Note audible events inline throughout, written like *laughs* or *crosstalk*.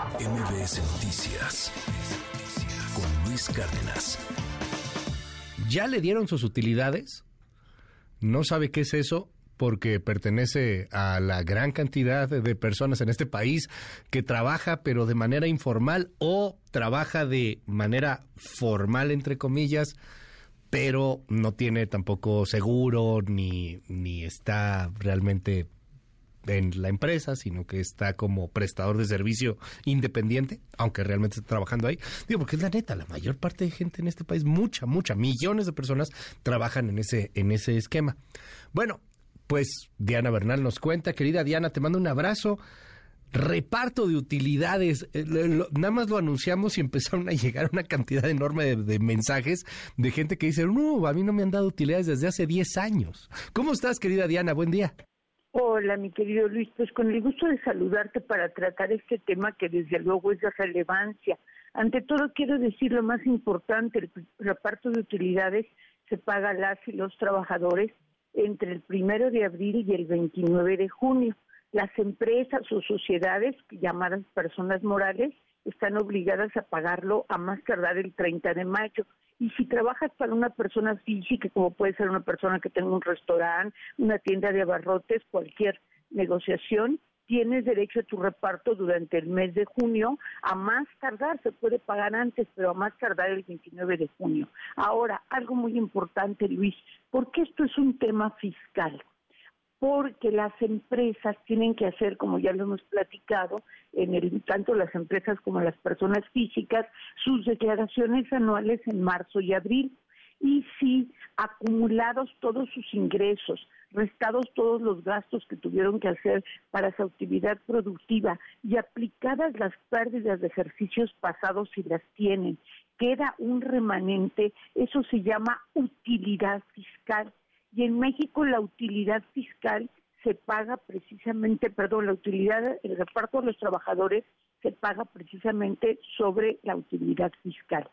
MBS Noticias con Luis Cárdenas. ¿Ya le dieron sus utilidades? ¿No sabe qué es eso? porque pertenece a la gran cantidad de personas en este país que trabaja pero de manera informal o trabaja de manera formal, entre comillas, pero no tiene tampoco seguro ni, ni está realmente en la empresa, sino que está como prestador de servicio independiente, aunque realmente está trabajando ahí. Digo, porque es la neta, la mayor parte de gente en este país, mucha, mucha, millones de personas trabajan en ese, en ese esquema. Bueno, pues Diana Bernal nos cuenta, querida Diana, te mando un abrazo. Reparto de utilidades, eh, nada más lo anunciamos y empezaron a llegar una cantidad enorme de, de, mensajes de gente que dice, no, a mí no me han dado utilidades desde hace 10 años. ¿Cómo estás, querida Diana? Buen día. Hola, mi querido Luis, pues con el gusto de saludarte para tratar este tema que desde luego es de relevancia. Ante todo, quiero decir lo más importante, el reparto de utilidades se paga a las y los trabajadores entre el primero de abril y el 29 de junio. Las empresas o sociedades, llamadas personas morales, están obligadas a pagarlo a más tardar el 30 de mayo. Y si trabajas para una persona física, como puede ser una persona que tenga un restaurante, una tienda de abarrotes, cualquier negociación, tienes derecho a tu reparto durante el mes de junio, a más tardar, se puede pagar antes, pero a más tardar el 29 de junio. Ahora, algo muy importante, Luis, porque esto es un tema fiscal porque las empresas tienen que hacer, como ya lo hemos platicado, en el, tanto las empresas como las personas físicas, sus declaraciones anuales en marzo y abril. Y si acumulados todos sus ingresos, restados todos los gastos que tuvieron que hacer para su actividad productiva y aplicadas las pérdidas de ejercicios pasados si las tienen, queda un remanente, eso se llama utilidad fiscal y en México la utilidad fiscal se paga precisamente, perdón, la utilidad, el reparto de los trabajadores se paga precisamente sobre la utilidad fiscal.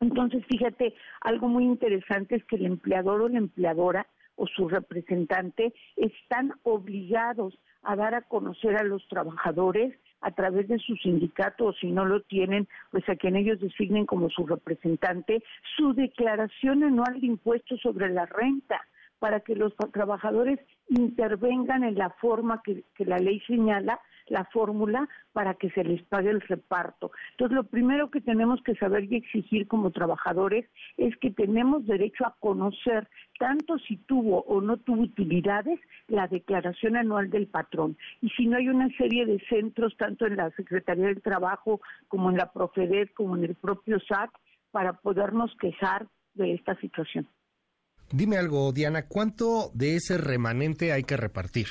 Entonces, fíjate, algo muy interesante es que el empleador o la empleadora o su representante están obligados a dar a conocer a los trabajadores a través de su sindicato o si no lo tienen, pues a quien ellos designen como su representante, su declaración anual de impuestos sobre la renta para que los trabajadores intervengan en la forma que, la ley señala, la fórmula para que se les pague el reparto. Entonces, lo primero que tenemos que saber y exigir como trabajadores es que tenemos derecho a conocer tanto si tuvo o no tuvo utilidades la declaración anual del patrón. Y si no hay una serie de centros, tanto en la Secretaría del Trabajo como en la Profedet, como en el propio SAT, para podernos quejar de esta situación. Dime algo, Diana, ¿cuánto de ese remanente hay que repartir?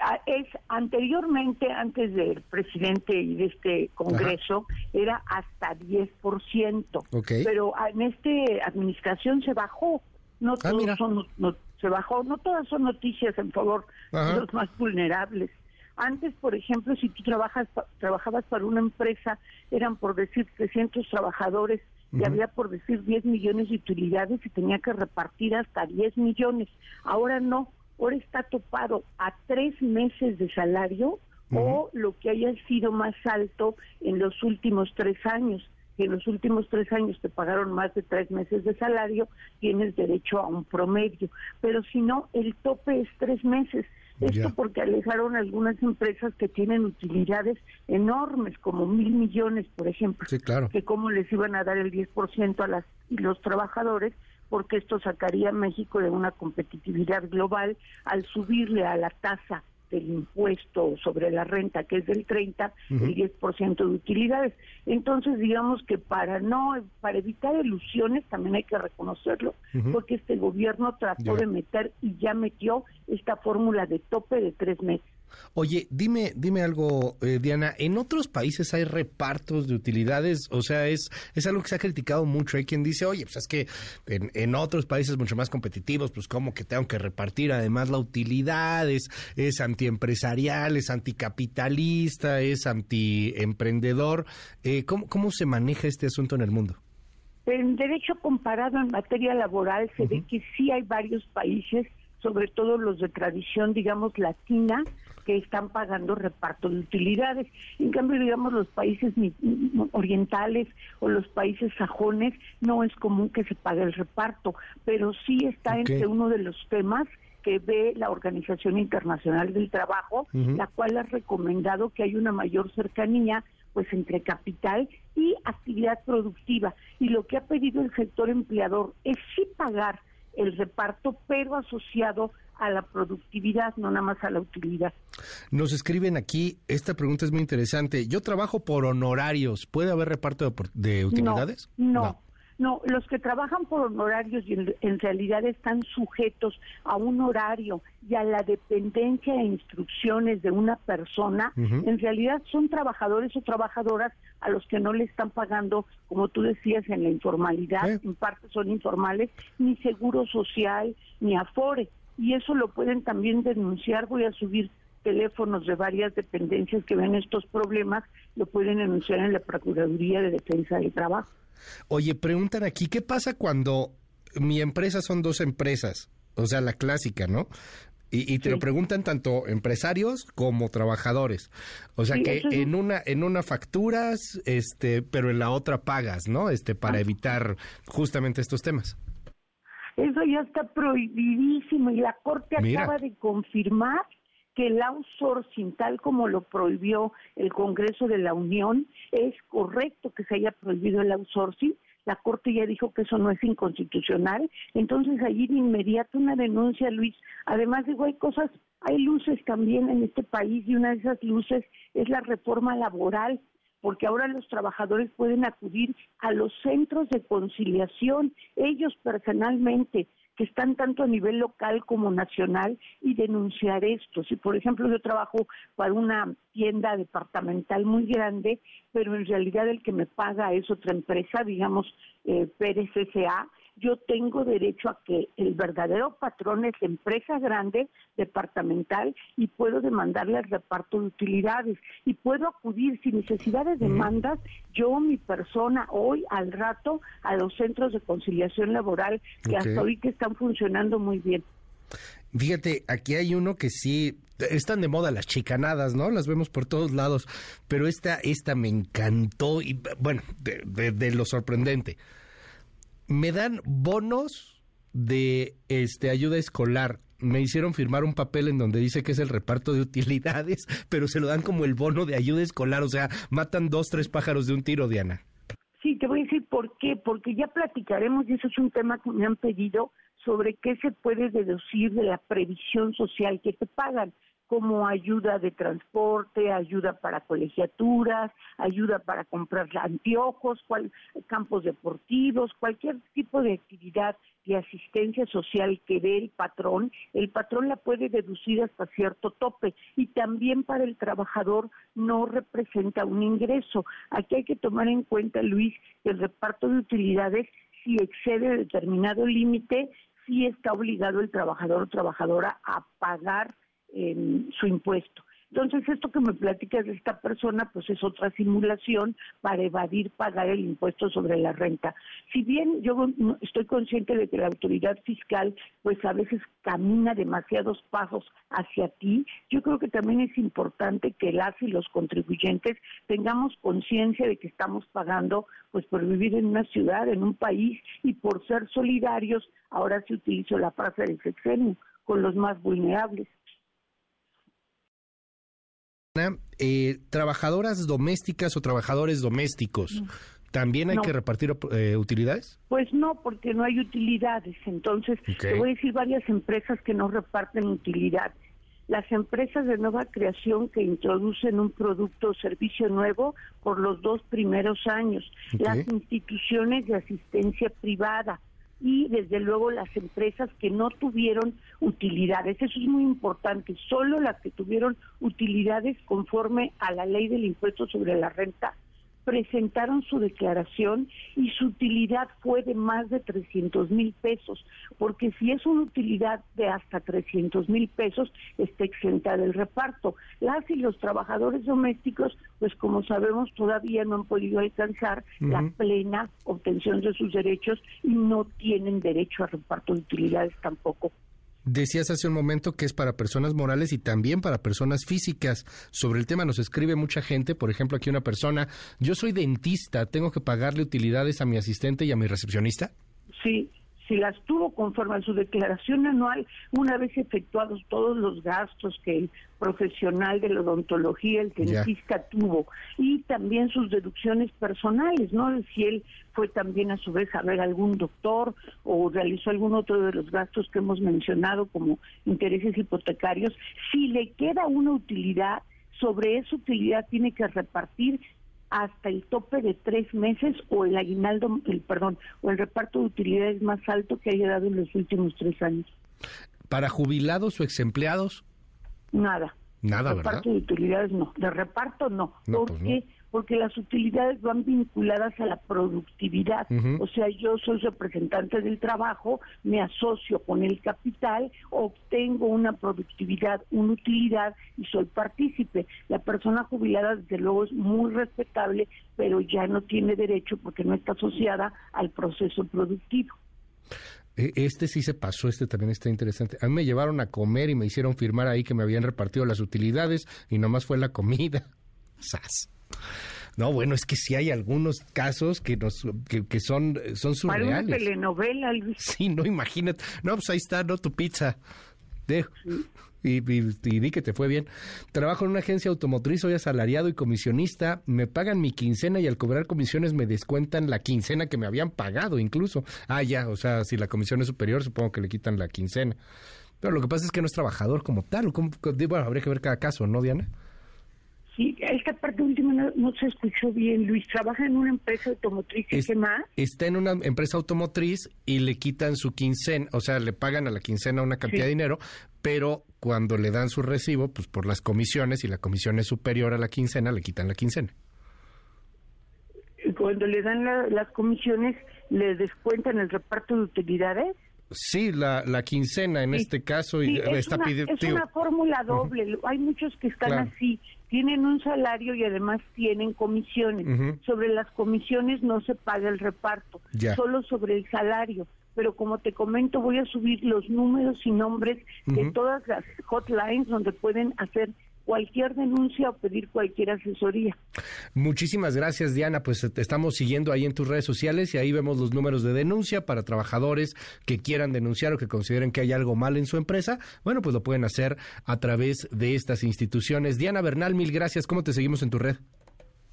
Ah, es anteriormente, antes del presidente y de este Congreso, era hasta 10%. Pero en esta administración se bajó. No ah, todos son, no, se bajó, no todas son noticias en favor de los más vulnerables. Antes, por ejemplo, si tú trabajas, trabajabas para una empresa, eran por decir 300 trabajadores, y había por decir 10 millones de utilidades y tenía que repartir hasta 10 millones. Ahora no, ahora está topado a tres meses de salario o lo que haya sido más alto en los últimos tres años. Que en los últimos tres años te pagaron más de tres meses de salario, tienes derecho a un promedio. Pero si no, el tope es tres meses. Esto porque alejaron algunas empresas que tienen utilidades enormes, como mil millones, por ejemplo. Sí, claro. Que cómo les iban a dar el 10% a las y los trabajadores, porque esto sacaría a México de una competitividad global al subirle a la tasa del impuesto sobre la renta, que es del 30, el 10% de utilidades. Entonces, digamos que para no, para evitar ilusiones, también hay que reconocerlo, porque este gobierno trató de meter y ya metió esta fórmula de tope de tres meses. Oye, dime, dime algo, eh, Diana. ¿En otros países hay repartos de utilidades? O sea, es, es algo que se ha criticado mucho. Hay quien dice, oye, pues es que en, en otros países mucho más competitivos, pues como que tengo que repartir además la utilidad, es, es antiempresarial, es anticapitalista, es antiemprendedor. Eh, ¿cómo, ¿Cómo se maneja este asunto en el mundo? En derecho comparado en materia laboral se ve que sí hay varios países, sobre todo los de tradición, digamos, latina, que están pagando reparto de utilidades. En cambio, digamos, los países orientales o los países sajones no es común que se pague el reparto, pero sí está entre uno de los temas que ve la Organización Internacional del Trabajo, la cual ha recomendado que haya una mayor cercanía pues entre capital y actividad productiva. Y lo que ha pedido el sector empleador es sí pagar el reparto, pero asociado a la productividad, no nada más a la utilidad. Nos escriben aquí, esta pregunta es muy interesante. Yo trabajo por honorarios, ¿puede haber reparto de, utilidades? no. No, los que trabajan por honorarios y en, realidad están sujetos a un horario y a la dependencia e instrucciones de una persona, en realidad son trabajadores o trabajadoras a los que no le están pagando, como tú decías, en la informalidad, en parte son informales, ni seguro social, ni afore. Y eso lo pueden también denunciar, voy a subir teléfonos de varias dependencias que ven estos problemas, lo pueden denunciar en la Procuraduría de Defensa del Trabajo. Oye, preguntan aquí, ¿qué pasa cuando mi empresa son dos empresas? O sea, la clásica, ¿no? Y, te lo preguntan tanto empresarios como trabajadores. O sea que en una en una facturas, este, pero en la otra pagas, ¿no? Este, para evitar justamente estos temas. Eso ya está prohibidísimo y la Corte acaba de confirmar que el outsourcing, tal como lo prohibió el Congreso de la Unión, es correcto que se haya prohibido el outsourcing. La Corte ya dijo que eso no es inconstitucional. Entonces, allí de inmediato una denuncia, Luis. Además, digo, hay cosas, hay luces también en este país y una de esas luces es la reforma laboral porque ahora los trabajadores pueden acudir a los centros de conciliación, ellos personalmente, que están tanto a nivel local como nacional y denunciar esto. Si, por ejemplo, yo trabajo para una tienda departamental muy grande, pero en realidad el que me paga es otra empresa, digamos eh, Pérez S.A., yo tengo derecho a que el verdadero patrón es empresa grande, departamental, y puedo demandarle el reparto de utilidades. Y puedo acudir sin necesidad de demandas, yo, mi persona, hoy, al rato, a los centros de conciliación laboral, que hasta hoy que están funcionando muy bien. Fíjate, aquí hay uno que sí están de moda las chicanadas, ¿no? Las vemos por todos lados, pero esta, esta me encantó y bueno, de lo sorprendente me dan bonos de este ayuda escolar. Me hicieron firmar un papel en donde dice que es el reparto de utilidades, *laughs* pero se lo dan como el bono de ayuda escolar, o sea, matan dos, tres pájaros de un tiro, Diana. Sí, te voy a decir por qué, porque ya platicaremos, y eso es un tema que me han pedido, sobre qué se puede deducir de la previsión social que te pagan como ayuda de transporte, ayuda para colegiaturas, ayuda para comprar anteojos, campos deportivos, cualquier tipo de actividad de asistencia social que dé el patrón, el patrón la puede deducir hasta cierto tope y también para el trabajador no representa un ingreso. Aquí hay que tomar en cuenta, Luis, que el reparto de utilidades, si excede determinado límite, sí está obligado el trabajador o trabajadora a pagar en su impuesto. Entonces, esto que me platicas de esta persona, pues es otra simulación para evadir pagar el impuesto sobre la renta. Si bien yo estoy consciente de que la autoridad fiscal, pues a veces camina demasiados pasos hacia ti, yo creo que también es importante que las y los contribuyentes tengamos conciencia de que estamos pagando, pues por vivir en una ciudad, en un país y por ser solidarios, ahora se utilizo la frase del sexenio, con los más vulnerables. Eh, trabajadoras domésticas o trabajadores domésticos. ¿También hay que repartir eh, utilidades? Pues no, porque no hay utilidades. Entonces, te voy a decir varias empresas que no reparten utilidades. Las empresas de nueva creación que introducen un producto o servicio nuevo por los dos primeros años. Las instituciones de asistencia privada y desde luego las empresas que no tuvieron utilidades. Eso es muy importante. Solo las que tuvieron utilidades conforme a la ley del impuesto sobre la renta presentaron su declaración y su utilidad fue de más de 300 mil pesos, porque si es una utilidad de hasta 300 mil pesos, está exenta del reparto. Las y los trabajadores domésticos, pues como sabemos, todavía no han podido alcanzar la plena obtención de sus derechos y no tienen derecho a reparto de utilidades tampoco. Decías hace un momento que es para personas morales y también para personas físicas. Sobre el tema nos escribe mucha gente, por ejemplo, aquí una persona, yo soy dentista, ¿tengo que pagarle utilidades a mi asistente y a mi recepcionista? Sí, si las tuvo conforme a su declaración anual, una vez efectuados todos los gastos que el profesional de la odontología, el dentista tuvo, y también sus deducciones personales, ¿no? Si él fue también a su vez a ver algún doctor o realizó algún otro de los gastos que hemos mencionado como intereses hipotecarios, si le queda una utilidad, sobre esa utilidad tiene que repartir hasta el tope de tres meses o el aguinaldo, el perdón, o el reparto de utilidades más alto que haya dado en los últimos tres años. ¿Para jubilados o exempleados? Nada. Nada, reparto de utilidades no. De reparto no. no pues porque porque las utilidades van vinculadas a la productividad. O sea, yo soy representante del trabajo, me asocio con el capital, obtengo una productividad, una utilidad y soy partícipe. La persona jubilada, desde luego, es muy respetable, pero ya no tiene derecho porque no está asociada al proceso productivo. E, este sí se pasó, este también está interesante. A mí me llevaron a comer y me hicieron firmar ahí que me habían repartido las utilidades y nomás fue la comida. *laughs* ¡Sas! No, bueno, es que sí hay algunos casos que nos que, son son surreales. Para una telenovela, Sí, no, imagínate. No, pues ahí está, no tu pizza. Dejo. Y, y, di que te fue bien. Trabajo en una agencia automotriz, soy asalariado y comisionista. Me pagan mi quincena y al cobrar comisiones me descuentan la quincena que me habían pagado incluso. Ah, ya, o sea, si la comisión es superior, supongo que le quitan la quincena. Pero lo que pasa es que no es trabajador como tal. bueno, habría que ver cada caso, ¿no, Diana? Sí, esta parte última no, se escuchó bien. Luis, ¿trabaja en una empresa automotriz y qué más? Está en una empresa automotriz y le quitan su quincena, o sea, le pagan a la quincena una cantidad de dinero, pero cuando le dan su recibo, pues por las comisiones, y la comisión es superior a la quincena, le quitan la quincena. Cuando le dan las comisiones, ¿le descuentan el reparto de utilidades? Sí, la, la quincena en este caso. y está una, es una fórmula doble. Hay muchos que están así. Tienen un salario y además tienen comisiones. Sobre las comisiones no se paga el reparto, solo sobre el salario. Pero como te comento, voy a subir los números y nombres de todas las hotlines donde pueden hacer cualquier denuncia o pedir cualquier asesoría. Muchísimas gracias, Diana. Pues te estamos siguiendo ahí en tus redes sociales y ahí vemos los números de denuncia para trabajadores que quieran denunciar o que consideren que hay algo mal en su empresa. Bueno, pues lo pueden hacer a través de estas instituciones. Diana Bernal, mil gracias. ¿Cómo te seguimos en tu red?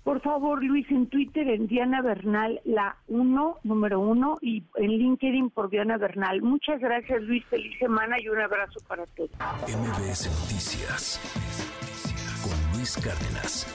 Por favor, Luis, en Twitter en Diana Bernal, la uno, número uno, y en LinkedIn por Diana Bernal. Muchas gracias, Luis. Feliz semana y un abrazo para todos. MBS Noticias Cárdenas.